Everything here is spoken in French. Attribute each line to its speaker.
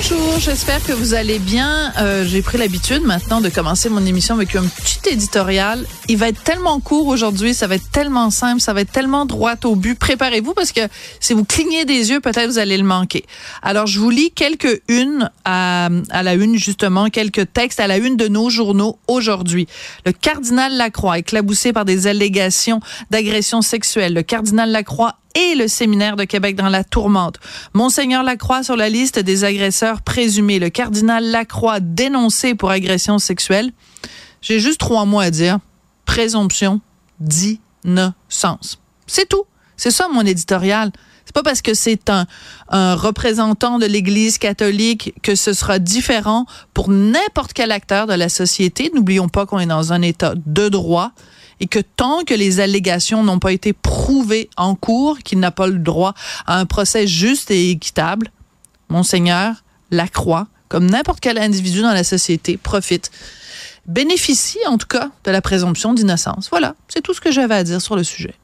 Speaker 1: Bonjour, j'espère que vous allez bien. Euh, J'ai pris l'habitude maintenant de commencer mon émission avec un petit éditorial. Il va être tellement court aujourd'hui, ça va être tellement simple, ça va être tellement droit au but. Préparez-vous parce que si vous clignez des yeux, peut-être vous allez le manquer. Alors, je vous lis quelques unes à, à la une, justement, quelques textes à la une de nos journaux aujourd'hui. Le cardinal Lacroix, éclaboussé par des allégations d'agression sexuelle. Le cardinal Lacroix et le séminaire de Québec dans la tourmente. Monseigneur Lacroix sur la liste des agresseurs présumés. Le cardinal Lacroix dénoncé pour agression sexuelle. J'ai juste trois mots à dire. Présomption d'innocence. C'est tout. C'est ça mon éditorial. C'est pas parce que c'est un, représentant de l'Église catholique que ce sera différent pour n'importe quel acteur de la société. N'oublions pas qu'on est dans un État de droit et que tant que les allégations n'ont pas été prouvées en cours, qu'il n'a pas le droit à un procès juste et équitable, Monseigneur Lacroix, comme n'importe quel individu dans la société, profite, bénéficie en tout cas de la présomption d'innocence. Voilà, c'est tout ce que j'avais à dire sur le sujet.